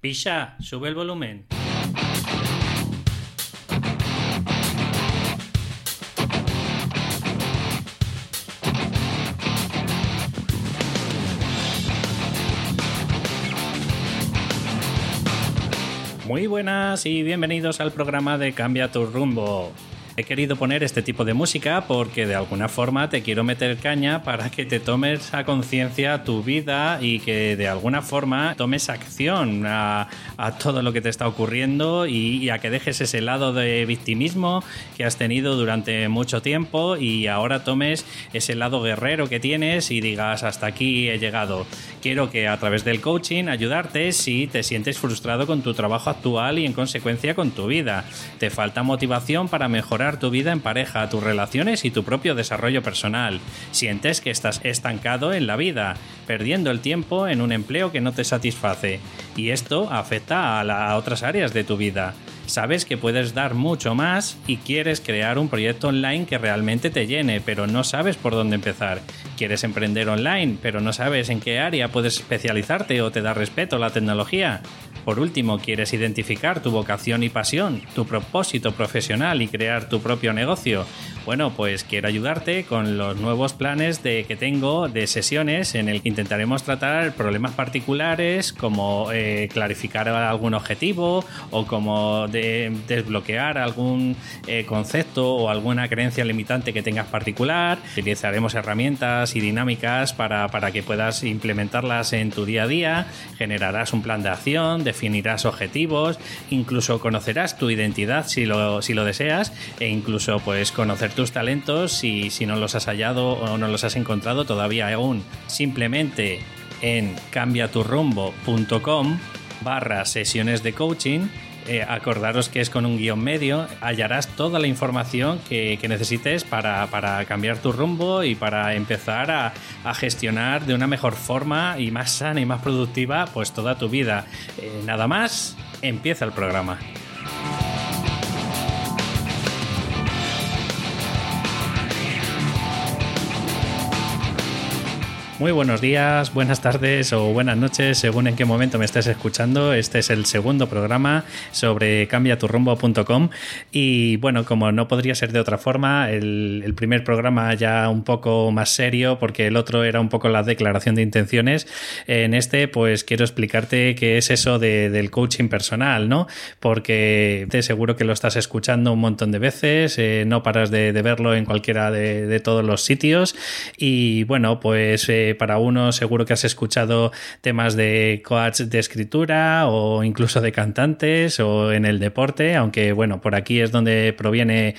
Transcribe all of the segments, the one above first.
Pisha, sube el volumen. Muy buenas y bienvenidos al programa de Cambia tu rumbo. He querido poner este tipo de música porque de alguna forma te quiero meter caña para que te tomes a conciencia tu vida y que de alguna forma tomes acción a, todo lo que te está ocurriendo y, a que dejes ese lado de victimismo que has tenido durante mucho tiempo y ahora tomes ese lado guerrero que tienes y digas hasta aquí he llegado. Quiero que a través del coaching ayudarte si te sientes frustrado con tu trabajo actual y en consecuencia con tu vida. Te falta motivación para mejorar tu vida en pareja, tus relaciones y tu propio desarrollo personal. Sientes que estás estancado en la vida, perdiendo el tiempo en un empleo que no te satisface. Y esto afecta a, a otras áreas de tu vida sabes que puedes dar mucho más y quieres crear un proyecto online que realmente te llene, pero no sabes por dónde empezar. Quieres emprender online, pero no sabes en qué área puedes especializarte o te da respeto la tecnología. Por último, quieres identificar tu vocación y pasión, tu propósito profesional y crear tu propio negocio. Bueno, pues quiero ayudarte con los nuevos planes de, que tengo de sesiones en el que intentaremos tratar problemas particulares como eh, clarificar algún objetivo o como desbloquear algún eh, concepto o alguna creencia limitante que tengas particular. Utilizaremos herramientas y dinámicas para, para que puedas implementarlas en tu día a día. Generarás un plan de acción, definirás objetivos, incluso conocerás tu identidad si lo, si lo deseas e incluso pues conocer tus talentos si, si no los has hallado o no los has encontrado todavía aún. Simplemente en cambiaturrumbo.com barra sesiones de coaching eh, acordaros que es con un guion medio, hallarás toda la información que, necesites para, cambiar tu rumbo y para empezar a, gestionar de una mejor forma y más sana y más productiva pues toda tu vida. Eh, nada más, empieza el programa. Muy buenos días, buenas tardes o buenas noches, según en qué momento me estés escuchando. Este es el segundo programa sobre cambiaturrumbo.com y bueno, como no podría ser de otra forma, el, primer programa ya un poco más serio porque el otro era un poco la declaración de intenciones. En este pues quiero explicarte qué es eso del coaching personal, ¿no? Porque te seguro que lo estás escuchando un montón de veces, eh, no paras de, verlo en cualquiera de, todos los sitios y bueno, pues... Eh, para uno seguro que has escuchado temas de coach de escritura o incluso de cantantes o en el deporte, aunque bueno, por aquí es donde proviene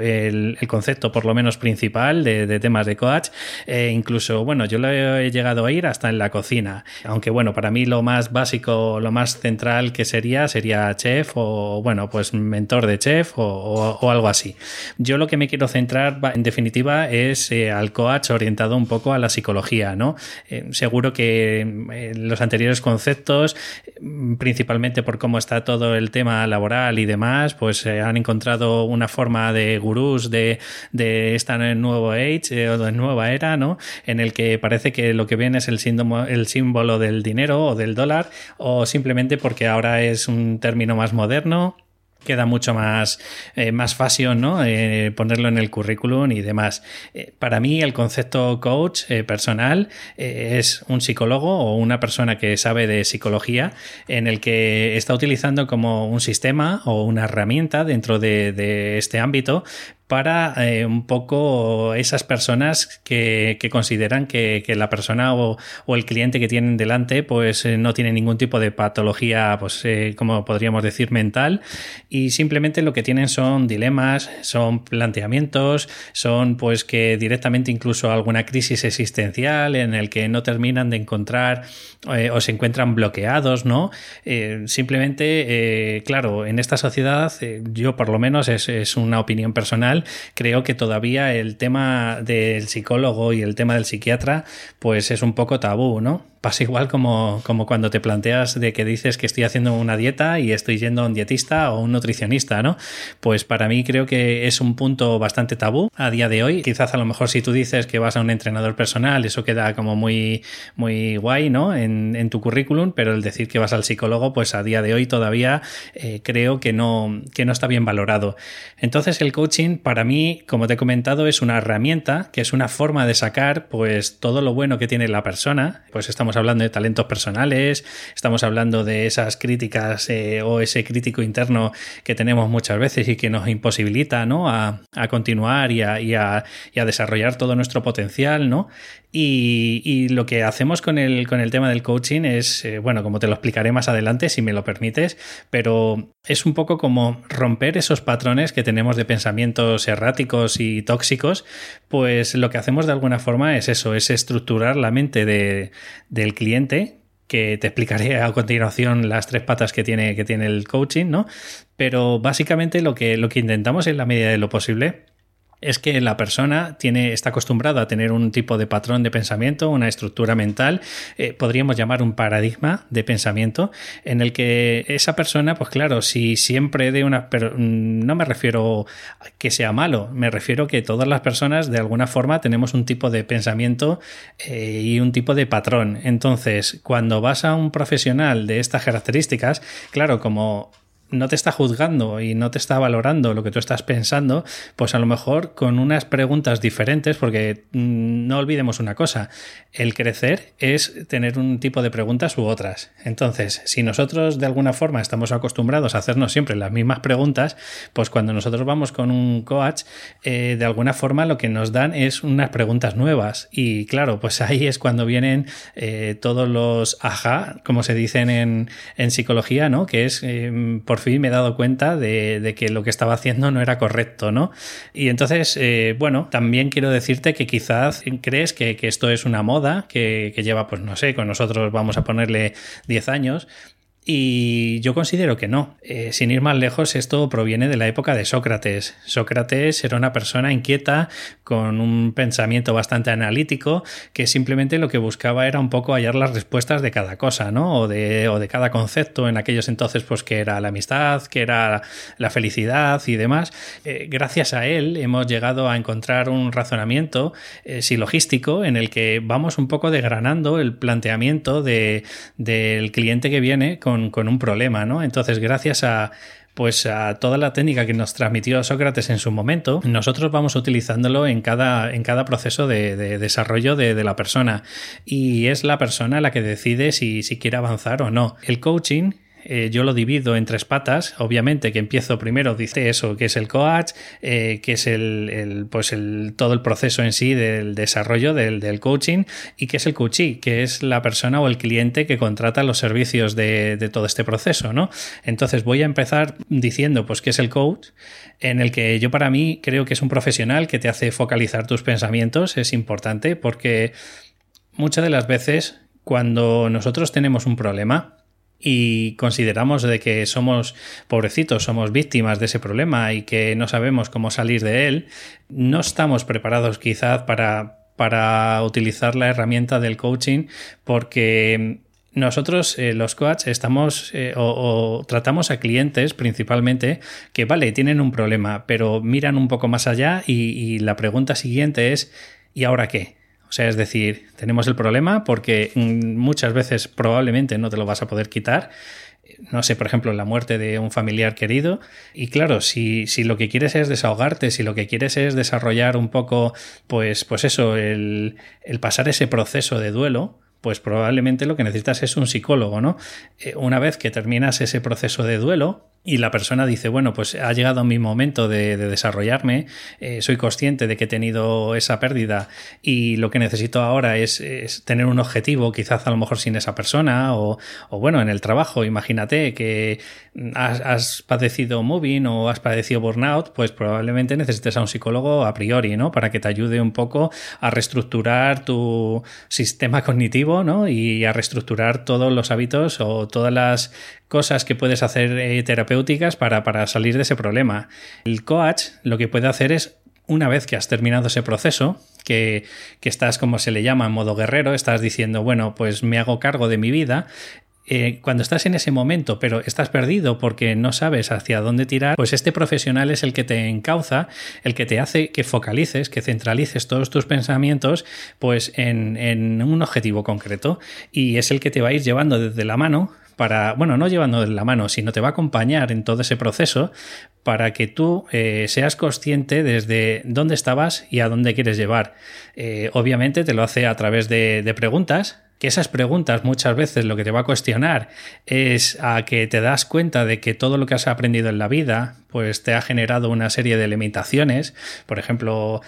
el, concepto por lo menos principal de, temas de coach. E incluso, bueno, yo lo he llegado a ir hasta en la cocina, aunque bueno, para mí lo más básico, lo más central que sería sería chef o bueno, pues mentor de chef o, algo así. Yo lo que me quiero centrar en definitiva es eh, al coach orientado un poco a la psicología ¿no? Eh, seguro que eh, los anteriores conceptos, principalmente por cómo está todo el tema laboral y demás, pues eh, han encontrado una forma de gurús de, de esta nuevo age o de nueva era, ¿no? En el que parece que lo que viene es el el símbolo del dinero o del dólar, o simplemente porque ahora es un término más moderno queda mucho más, eh, más ¿no? Eh, ponerlo en el currículum y demás. Eh, para mí, el concepto coach personal es un psicólogo o una persona que sabe de psicología en el que está utilizando como un sistema o una herramienta dentro de, de este ámbito para eh, un poco esas personas que, consideran que, la persona o, el cliente que tienen delante pues eh, no tiene ningún tipo de patología pues eh, como podríamos decir mental. Y simplemente lo que tienen son dilemas son planteamientos son pues que directamente incluso alguna crisis existencial en el que no terminan de encontrar o se encuentran bloqueados no simplemente claro en esta sociedad yo por lo menos es una opinión personal creo que todavía el tema del psicólogo y el tema del psiquiatra, pues es un poco tabú, ¿no? Pasa igual como, como, cuando te planteas de que dices que estoy haciendo una dieta y estoy yendo a un dietista o un nutricionista, ¿no? Pues para mí creo que es un punto bastante tabú a día de hoy. Quizás a lo mejor si tú dices que vas a un entrenador personal, eso queda como muy, muy guay, ¿no? En, en tu currículum, pero el decir que vas al psicólogo, pues a día de hoy todavía eh, creo que no, que no está bien valorado. Entonces el coaching para mí, como te he comentado, es una herramienta, que es una forma de sacar pues todo lo bueno que tiene la persona, pues estamos estamos hablando de talentos personales, estamos hablando de esas críticas eh, o ese crítico interno que tenemos muchas veces y que nos imposibilita ¿no? a, continuar y a, y, a, desarrollar todo nuestro potencial, ¿no? Y, lo que hacemos con el, con el tema del coaching es, eh, bueno, como te lo explicaré más adelante, si me lo permites, pero es un poco como romper esos patrones que tenemos de pensamientos erráticos y tóxicos, pues lo que hacemos de alguna forma es eso, es estructurar la mente de, del cliente que te explicaré a continuación las tres patas que tiene, que tiene el coaching, ¿no? Pero básicamente lo que, lo que intentamos en la medida de lo posible es que la persona tiene, está acostumbrada a tener un tipo de patrón de pensamiento, una estructura mental, eh, podríamos llamar un paradigma de pensamiento, en el que esa persona, pues claro, si siempre de una... Pero mm, no me refiero a que sea malo, me refiero que todas las personas de alguna forma tenemos un tipo de pensamiento eh, y un tipo de patrón. Entonces, cuando vas a un profesional de estas características, claro, como no te está juzgando y no te está valorando lo que tú estás pensando, pues a lo mejor con unas preguntas diferentes, porque mm, no olvidemos una cosa, el crecer es tener un tipo de preguntas u otras. Entonces, si nosotros de alguna forma estamos acostumbrados a hacernos siempre las mismas preguntas, pues cuando nosotros vamos con un coach, eh, de alguna forma lo que nos dan es unas preguntas nuevas. Y claro, pues ahí es cuando vienen eh, todos los ajá, como se dicen en, psicología, ¿no? Que es eh, por fin me he dado cuenta de, que lo que estaba haciendo no era correcto, ¿no? Y entonces, eh, bueno, también quiero decirte que quizás crees que, esto es una moda que, que, lleva, pues no sé, con nosotros vamos a ponerle 10 años, y yo considero que no. Eh, sin ir más lejos, esto proviene de la época de Sócrates. Sócrates era una persona inquieta, con un pensamiento bastante analítico, que simplemente lo que buscaba era un poco hallar las respuestas de cada cosa, ¿no? O de, o de cada concepto en aquellos entonces, pues que era la amistad, que era la felicidad y demás. Eh, gracias a él hemos llegado a encontrar un razonamiento eh, silogístico en el que vamos un poco degranando el planteamiento de, del cliente que viene con con, un problema, ¿no? Entonces, gracias a pues a toda la técnica que nos transmitió Sócrates en su momento, nosotros vamos utilizándolo en cada, en cada proceso de, desarrollo de, de, la persona. Y es la persona la que decide si, si quiere avanzar o no. El coaching eh, yo lo divido en tres patas. Obviamente que empiezo primero, dice eso, que es el coach, eh, que es el, pues el, todo el proceso en sí del desarrollo del, coaching y que es el coachee, que es la persona o el cliente que contrata los servicios de, todo este proceso, ¿no? Entonces voy a empezar diciendo pues que es el coach, en el que yo para mí creo que es un profesional que te hace focalizar tus pensamientos, es importante porque muchas de las veces cuando nosotros tenemos un problema, y consideramos de que somos pobrecitos, somos víctimas de ese problema y que no sabemos cómo salir de él, no estamos preparados quizás para, para utilizar la herramienta del coaching porque nosotros, eh, los coaches, estamos eh, o, tratamos a clientes principalmente que, vale, tienen un problema, pero miran un poco más allá y la pregunta siguiente es, ¿y ahora qué? O sea, es decir, tenemos el problema porque mm, muchas veces probablemente no te lo vas a poder quitar. No sé, por ejemplo, la muerte de un familiar querido. Y claro, si, si lo que quieres es desahogarte, si lo que quieres es desarrollar un poco, pues, pues eso, el, el pasar ese proceso de duelo, pues probablemente lo que necesitas es un psicólogo, ¿no? Eh, una vez que terminas ese proceso de duelo, y la persona dice, bueno, pues ha llegado mi momento de, desarrollarme, eh, soy consciente de que he tenido esa pérdida y lo que necesito ahora es, tener un objetivo, quizás a lo mejor sin esa persona o, bueno, en el trabajo, imagínate que has, padecido moving o has padecido burnout, pues probablemente necesites a un psicólogo a priori, ¿no? Para que te ayude un poco a reestructurar tu sistema cognitivo, ¿no? Y a reestructurar todos los hábitos o todas las cosas que puedes hacer eh, terapéuticas para, para salir de ese problema. El coach lo que puede hacer es una vez que has terminado ese proceso, que, que, estás, como se le llama, en modo guerrero, estás diciendo, bueno, pues me hago cargo de mi vida eh, cuando estás en ese momento, pero estás perdido porque no sabes hacia dónde tirar, pues este profesional es el que te encauza, el que te hace que focalices, que centralices todos tus pensamientos, pues en, en un objetivo concreto. Y es el que te va a ir llevando desde la mano para, bueno, no llevando la mano, sino te va a acompañar en todo ese proceso para que tú eh, seas consciente desde dónde estabas y a dónde quieres llevar. Eh, obviamente te lo hace a través de preguntas, que esas preguntas muchas veces lo que te va a cuestionar es a que te das cuenta de que todo lo que has aprendido en la vida pues te ha generado una serie de limitaciones. Por ejemplo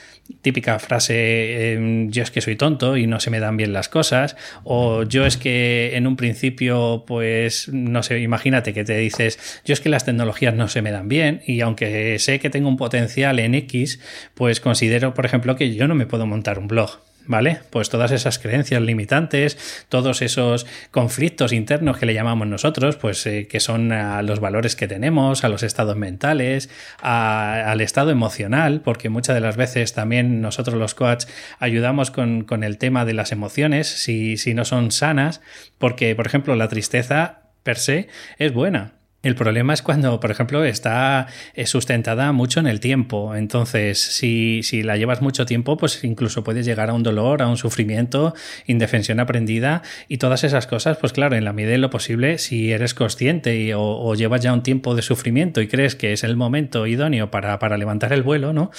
típica frase em, yo es que soy tonto y no se me dan bien las cosas o yo es que en un principio pues no sé imagínate que te dices yo es que las tecnologías no se me dan bien y aunque sé que tengo un potencial en X pues considero por ejemplo que yo no me puedo montar un blog ¿vale? Pues todas esas creencias limitantes, todos esos conflictos internos que le llamamos nosotros, pues eh, que son a los valores que tenemos, a los estados mentales, al estado emocional, porque muchas de las veces también nosotros los coaches ayudamos con, el tema de las emociones, si, si no son sanas, porque, por ejemplo, la tristeza per se es buena, el problema es cuando, por ejemplo, está eh, sustentada mucho en el tiempo. Entonces, si, si, la llevas mucho tiempo, pues incluso puedes llegar a un dolor, a un sufrimiento, indefensión aprendida y todas esas cosas. Pues claro, en la medida de lo posible, si eres consciente o, llevas ya un tiempo de sufrimiento y crees que es el momento idóneo para, para levantar el vuelo, ¿no?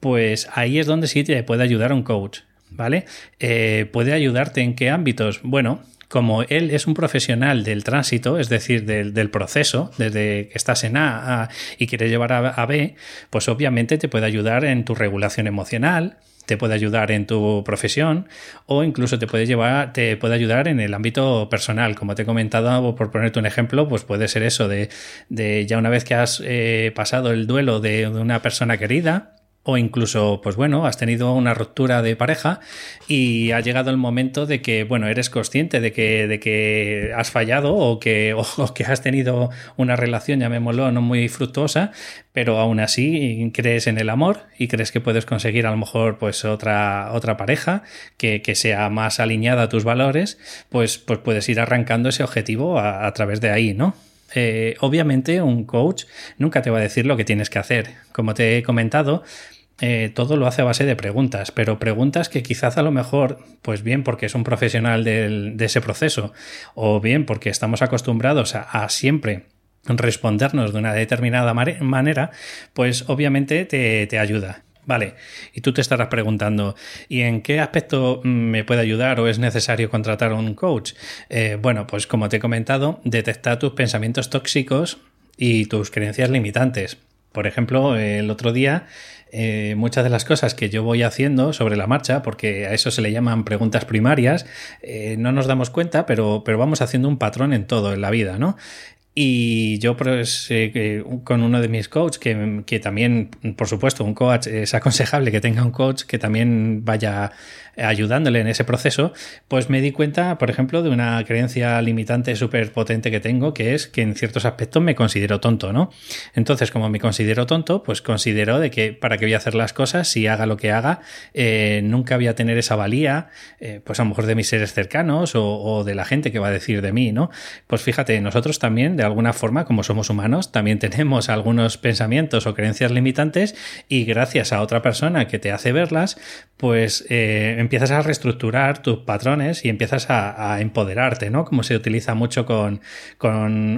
Pues ahí es donde sí te puede ayudar un coach. ¿Vale? Eh, ¿Puede ayudarte en qué ámbitos? Bueno, como él es un profesional del tránsito, es decir, del, proceso, desde que estás en A, y quieres llevar a, B, pues obviamente te puede ayudar en tu regulación emocional, te puede ayudar en tu profesión o incluso te puede llevar, te puede ayudar en el ámbito personal. Como te he comentado, por ponerte un ejemplo, pues puede ser eso de, ya una vez que has eh, pasado el duelo de una persona querida, o incluso, pues bueno, has tenido una ruptura de pareja y ha llegado el momento de que, bueno, eres consciente de que, de que has fallado o que, o, que has tenido una relación, llamémoslo, no muy fructuosa, pero aún así crees en el amor y crees que puedes conseguir a lo mejor pues otra, otra pareja que, que sea más alineada a tus valores, pues, pues puedes ir arrancando ese objetivo a, través de ahí, ¿no? Eh, obviamente un coach nunca te va a decir lo que tienes que hacer. Como te he comentado, eh, todo lo hace a base de preguntas, pero preguntas que quizás a lo mejor, pues bien porque es un profesional de ese proceso, o bien porque estamos acostumbrados a, siempre respondernos de una determinada manera, pues obviamente te, ayuda. Vale, y tú te estarás preguntando, ¿y en qué aspecto me puede ayudar o es necesario contratar a un coach? Eh, bueno, pues como te he comentado, detectar tus pensamientos tóxicos y tus creencias limitantes. Por ejemplo, el otro día eh, muchas de las cosas que yo voy haciendo sobre la marcha, porque a eso se le llaman preguntas primarias, eh, no nos damos cuenta, pero, pero vamos haciendo un patrón en todo en la vida, ¿no? Y yo pues, eh, con uno de mis coaches, que, que, también, por supuesto, un coach es aconsejable que tenga un coach que también vaya ayudándole en ese proceso, pues me di cuenta, por ejemplo, de una creencia limitante súper potente que tengo, que es que en ciertos aspectos me considero tonto, ¿no? Entonces, como me considero tonto, pues considero de que para qué voy a hacer las cosas, si haga lo que haga, eh, nunca voy a tener esa valía, eh, pues a lo mejor de mis seres cercanos o, de la gente que va a decir de mí, ¿no? Pues fíjate, nosotros también, de alguna forma, como somos humanos, también tenemos algunos pensamientos o creencias limitantes y gracias a otra persona que te hace verlas, pues eh, empiezas a reestructurar tus patrones y empiezas a, empoderarte, ¿no? Como se utiliza mucho con,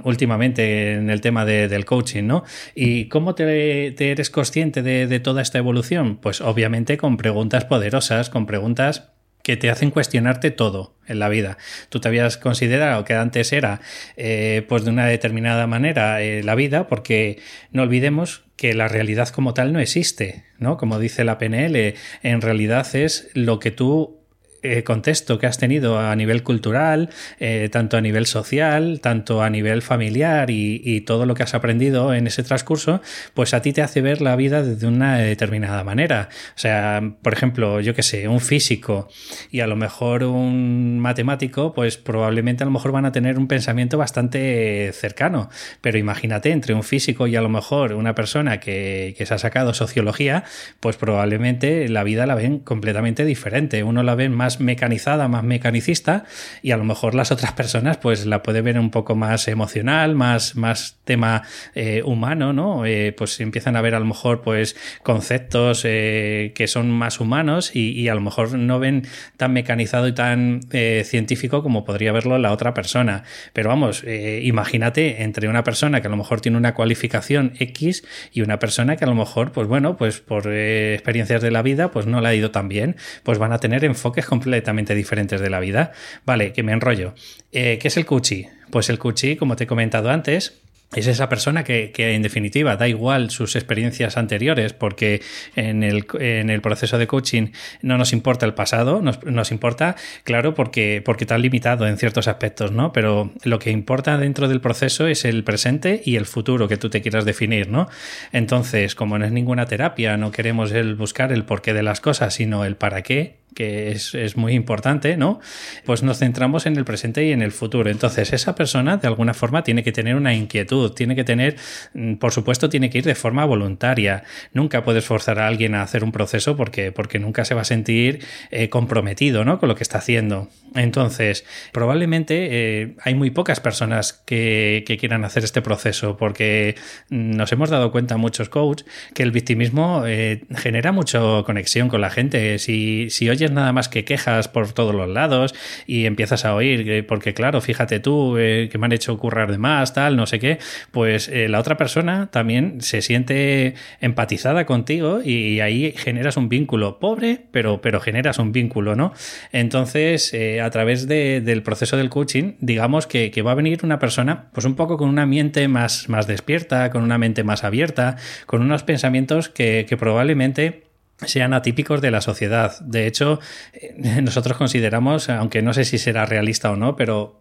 últimamente en el tema del coaching, ¿no? ¿Y cómo te, eres consciente de, de toda esta evolución? Pues obviamente con preguntas poderosas, con preguntas que te hacen cuestionarte todo en la vida. Tú te habías considerado que antes era eh, pues de una determinada manera eh, la vida, porque no olvidemos que la realidad como tal no existe, ¿no? Como dice la PNL, en realidad es lo que tú eh, contexto que has tenido a nivel cultural, eh, tanto a nivel social, tanto a nivel familiar y, todo lo que has aprendido en ese transcurso, pues a ti te hace ver la vida de una determinada manera. O sea, por ejemplo, yo que sé, un físico y a lo mejor un matemático, pues probablemente a lo mejor van a tener un pensamiento bastante cercano. Pero imagínate, entre un físico y a lo mejor una persona que, que se ha sacado sociología, pues probablemente la vida la ven completamente diferente. Uno la ven más mecanizada, más mecanicista, y a lo mejor las otras personas pues la puede ver un poco más emocional, más, más tema eh, humano, ¿no? Eh, pues empiezan a ver a lo mejor pues conceptos eh, que son más humanos y, a lo mejor no ven tan mecanizado y tan científico como podría verlo la otra persona. Pero vamos, imagínate entre una persona que a lo mejor tiene una cualificación X y una persona que a lo mejor, pues bueno, pues por experiencias de la vida, pues no le ha ido tan bien, pues van a tener enfoques completamente diferentes de la vida. Vale, que me enrollo. Eh, ¿Qué es el cuchi? Pues el cuchi, como te he comentado antes, es esa persona que, en definitiva da igual sus experiencias anteriores porque en el, en el proceso de coaching no nos importa el pasado, nos, nos, importa, claro, porque, porque está limitado en ciertos aspectos, ¿no? Pero lo que importa dentro del proceso es el presente y el futuro que tú te quieras definir, ¿no? Entonces, como no es ninguna terapia, no queremos el buscar el porqué de las cosas, sino el para qué, que es, es, muy importante, ¿no? Pues nos centramos en el presente y en el futuro. Entonces, esa persona de alguna forma tiene que tener una inquietud, tiene que tener, mm, por supuesto, tiene que ir de forma voluntaria. Nunca puedes forzar a alguien a hacer un proceso porque, porque nunca se va a sentir eh, comprometido, ¿no? Con lo que está haciendo. Entonces, probablemente eh, hay muy pocas personas que, que, quieran hacer este proceso porque nos hemos dado cuenta, muchos coaches, que el victimismo eh, genera mucha conexión con la gente. Si, si oyes nada más que quejas por todos los lados y empiezas a oír, porque claro, fíjate tú eh, que me han hecho currar de más, tal, no sé qué, pues eh, la otra persona también se siente empatizada contigo y, ahí generas un vínculo pobre, pero, pero generas un vínculo, ¿no? Entonces, eh, a través del proceso del coaching, digamos que, va a venir una persona, pues un poco con una mente más, más despierta, con una mente más abierta, con unos pensamientos que probablemente sean atípicos de la sociedad. De hecho, eh, nosotros consideramos, aunque no sé si será realista o no, pero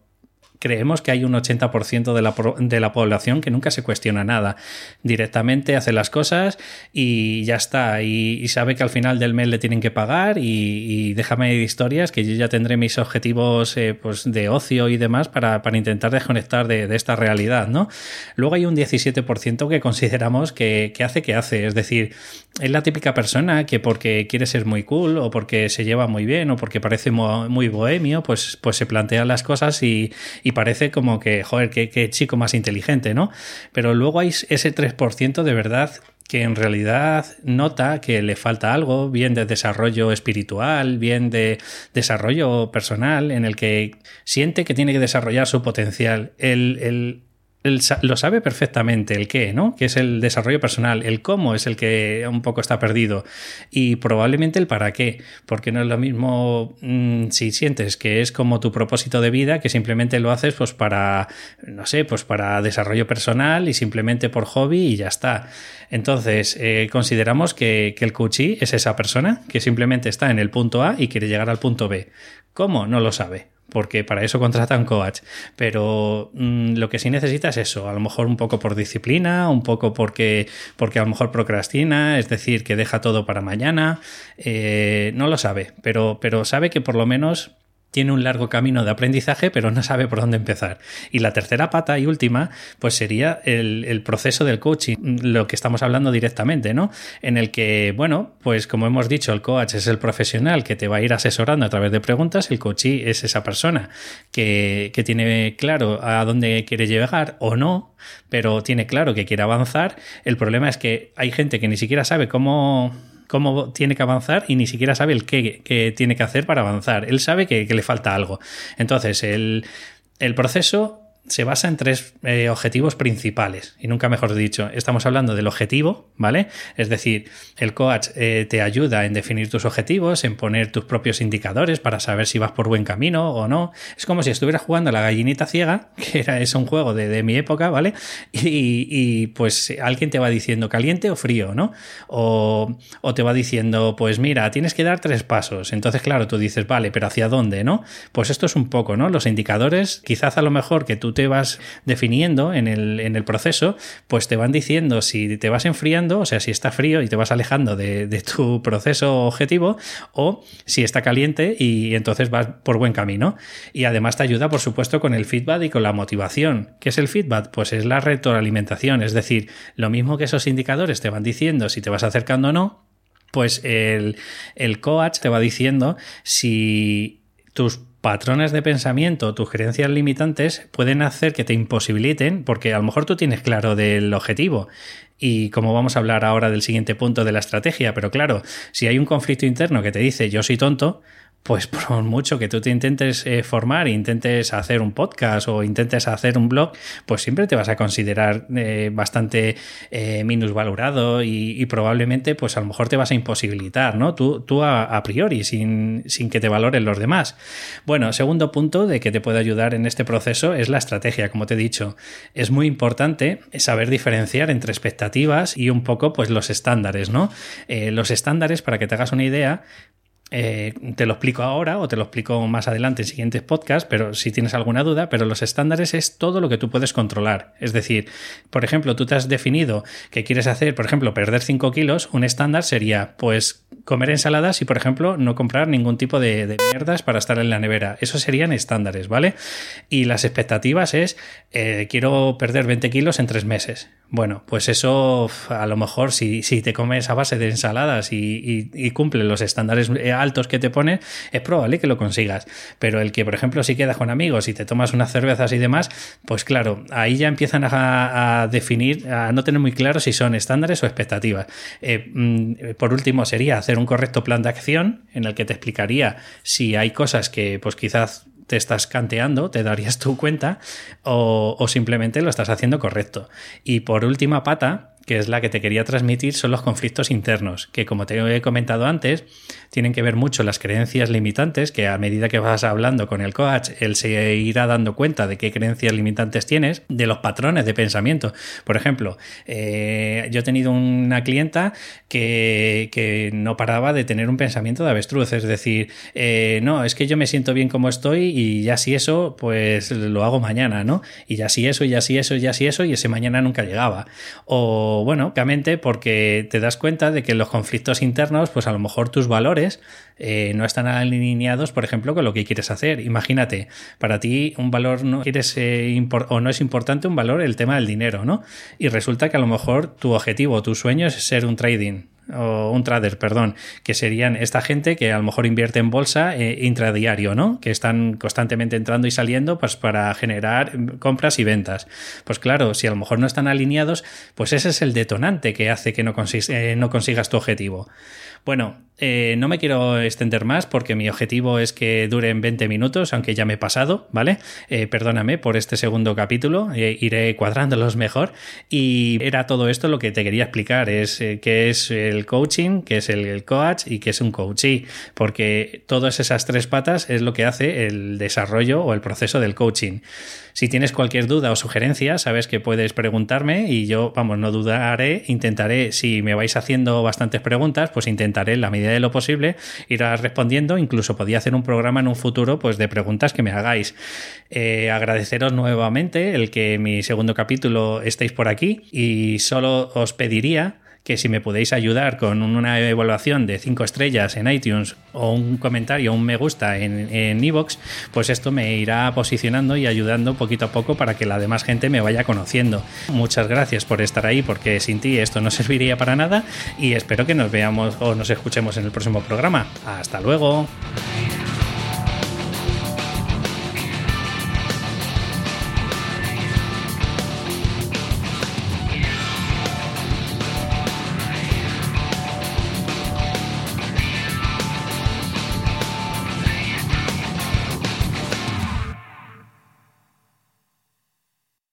creemos que hay un 80% de la, de la población que nunca se cuestiona nada. Directamente hace las cosas y ya está. Y, sabe que al final del mes le tienen que pagar y, déjame historias que yo ya tendré mis objetivos eh, pues de ocio y demás para, intentar desconectar de, esta realidad, ¿no? Luego hay un 17% que consideramos que, hace que hace. Es decir, es la típica persona que porque quiere ser muy cool o porque se lleva muy bien o porque parece muy bohemio, pues, pues se plantea las cosas y y parece como que, joder, qué, chico más inteligente, ¿no? Pero luego hay ese 3% de verdad que en realidad nota que le falta algo, bien de desarrollo espiritual, bien de desarrollo personal, en el que siente que tiene que desarrollar su potencial. El, lo sabe perfectamente el qué, ¿no? Que es el desarrollo personal. El cómo es el que un poco está perdido. Y probablemente el para qué. Porque no es lo mismo mm, si sientes que es como tu propósito de vida, que simplemente lo haces pues para, no sé, pues para desarrollo personal y simplemente por hobby y ya está. Entonces, eh, consideramos que, que el coachee es esa persona que simplemente está en el punto A y quiere llegar al punto B. ¿Cómo? No lo sabe porque para eso contratan coach. Pero mm, lo que sí necesita es eso, a lo mejor un poco por disciplina, un poco porque, porque a lo mejor procrastina, es decir, que deja todo para mañana, eh, no lo sabe, pero, pero sabe que por lo menos tiene un largo camino de aprendizaje, pero no sabe por dónde empezar. Y la tercera pata y última, pues sería el, proceso del coaching, lo que estamos hablando directamente, ¿no? En el que, bueno, pues como hemos dicho, el coach es el profesional que te va a ir asesorando a través de preguntas, el coachee es esa persona que, que tiene claro a dónde quiere llegar o no, pero tiene claro que quiere avanzar. El problema es que hay gente que ni siquiera sabe cómo cómo tiene que avanzar y ni siquiera sabe el qué, tiene que hacer para avanzar. Él sabe que, le falta algo. Entonces, el, el proceso se basa en tres eh, objetivos principales, y nunca mejor dicho, estamos hablando del objetivo, ¿vale? Es decir, el coach eh, te ayuda en definir tus objetivos, en poner tus propios indicadores para saber si vas por buen camino o no. Es como si estuvieras jugando a la gallinita ciega, que era, es un juego de, mi época, ¿vale? Y, pues alguien te va diciendo caliente o frío, ¿no? O, o te va diciendo, pues mira, tienes que dar tres pasos. Entonces, claro, tú dices, vale, pero ¿hacia dónde, no? Pues esto es un poco, ¿no? Los indicadores, quizás a lo mejor que tú te vas definiendo en el, en el proceso, pues te van diciendo si te vas enfriando, o sea, si está frío y te vas alejando de, tu proceso objetivo, o si está caliente y entonces vas por buen camino. Y además te ayuda, por supuesto, con el feedback y con la motivación. ¿Qué es el feedback? Pues es la retroalimentación, es decir, lo mismo que esos indicadores te van diciendo si te vas acercando o no, pues el, el coach te va diciendo si tus patrones de pensamiento, tus creencias limitantes pueden hacer que te imposibiliten, porque a lo mejor tú tienes claro del objetivo. Y como vamos a hablar ahora del siguiente punto de la estrategia, pero claro, si hay un conflicto interno que te dice yo soy tonto, pues por mucho que tú te intentes eh, formar, intentes hacer un podcast o intentes hacer un blog, pues siempre te vas a considerar eh, bastante eh, minusvalorado y, probablemente pues a lo mejor te vas a imposibilitar, ¿no? Tú, tú a, priori, sin, sin, que te valoren los demás. Bueno, segundo punto de que te puede ayudar en este proceso es la estrategia, como te he dicho. Es muy importante saber diferenciar entre expectativas y un poco pues los estándares, ¿no? los estándares, para que te hagas una idea, eh, te lo explico ahora o te lo explico más adelante en siguientes podcasts, pero si tienes alguna duda, pero los estándares es todo lo que tú puedes controlar. Es decir, por ejemplo, tú te has definido que quieres hacer, por ejemplo, perder 5 kilos, un estándar sería, pues, comer ensaladas y, por ejemplo, no comprar ningún tipo de, mierdas para estar en la nevera. Eso serían estándares, ¿vale? Y las expectativas es, eh, quiero perder 20 kilos en 3 meses. Bueno, pues eso a lo mejor si, si te comes a base de ensaladas y, y, cumple los estándares eh, altos que te pone, es probable que lo consigas. Pero el que, por ejemplo, si quedas con amigos y te tomas unas cervezas y demás, pues claro, ahí ya empiezan a, definir, a no tener muy claro si son estándares o expectativas. Eh, mm, por último, sería hacer un correcto plan de acción en el que te explicaría si hay cosas que pues quizás te estás canteando, te darías tu cuenta, o, o, simplemente lo estás haciendo correcto. Y por última pata, que es la que te quería transmitir, son los conflictos internos, que como te he comentado antes, tienen que ver mucho las creencias limitantes, que a medida que vas hablando con el coach, él se irá dando cuenta de qué creencias limitantes tienes, de los patrones de pensamiento. Por ejemplo, eh, yo he tenido una clienta que, que, no paraba de tener un pensamiento de avestruz, es decir, eh, no, es que yo me siento bien como estoy y ya si eso, pues lo hago mañana, ¿no? Y ya si eso, y ya si eso, y ya si eso, y ese mañana nunca llegaba. Bueno, obviamente porque te das cuenta de que los conflictos internos, pues a lo mejor tus valores eh, no están alineados, por ejemplo, con lo que quieres hacer. Imagínate, para ti un valor no quieres eh, o no es importante un valor el tema del dinero, ¿no? Y resulta que a lo mejor tu objetivo, tu sueño es ser un trading o un trader, perdón, que serían esta gente que a lo mejor invierte en bolsa eh, intradiario, ¿no? Que están constantemente entrando y saliendo pues para generar compras y ventas. Pues claro, si a lo mejor no están alineados, pues ese es el detonante que hace que no, eh, no consigas tu objetivo. Bueno, eh, no me quiero extender más porque mi objetivo es que duren 20 minutos, aunque ya me he pasado, ¿vale? Eh, perdóname por este segundo capítulo, eh, iré cuadrándolos mejor. Y era todo esto lo que te quería explicar, es qué es el coaching, qué es el, coach y qué es un coachee, porque todas esas tres patas es lo que hace el desarrollo o el proceso del coaching. Si tienes cualquier duda o sugerencia, sabes que puedes preguntarme y yo, vamos, no dudaré, intentaré, si me vais haciendo bastantes preguntas, pues intentaré en la medida de lo posible ir respondiendo, incluso podía hacer un programa en un futuro pues de preguntas que me hagáis. Eh, agradeceros nuevamente el que mi segundo capítulo estéis por aquí y solo os pediría que si me podéis ayudar con una evaluación de 5 estrellas en iTunes o un comentario, un me gusta en Evox, pues esto me irá posicionando y ayudando poquito a poco para que la demás gente me vaya conociendo. Muchas gracias por estar ahí porque sin ti esto no serviría para nada y espero que nos veamos o nos escuchemos en el próximo programa. Hasta luego.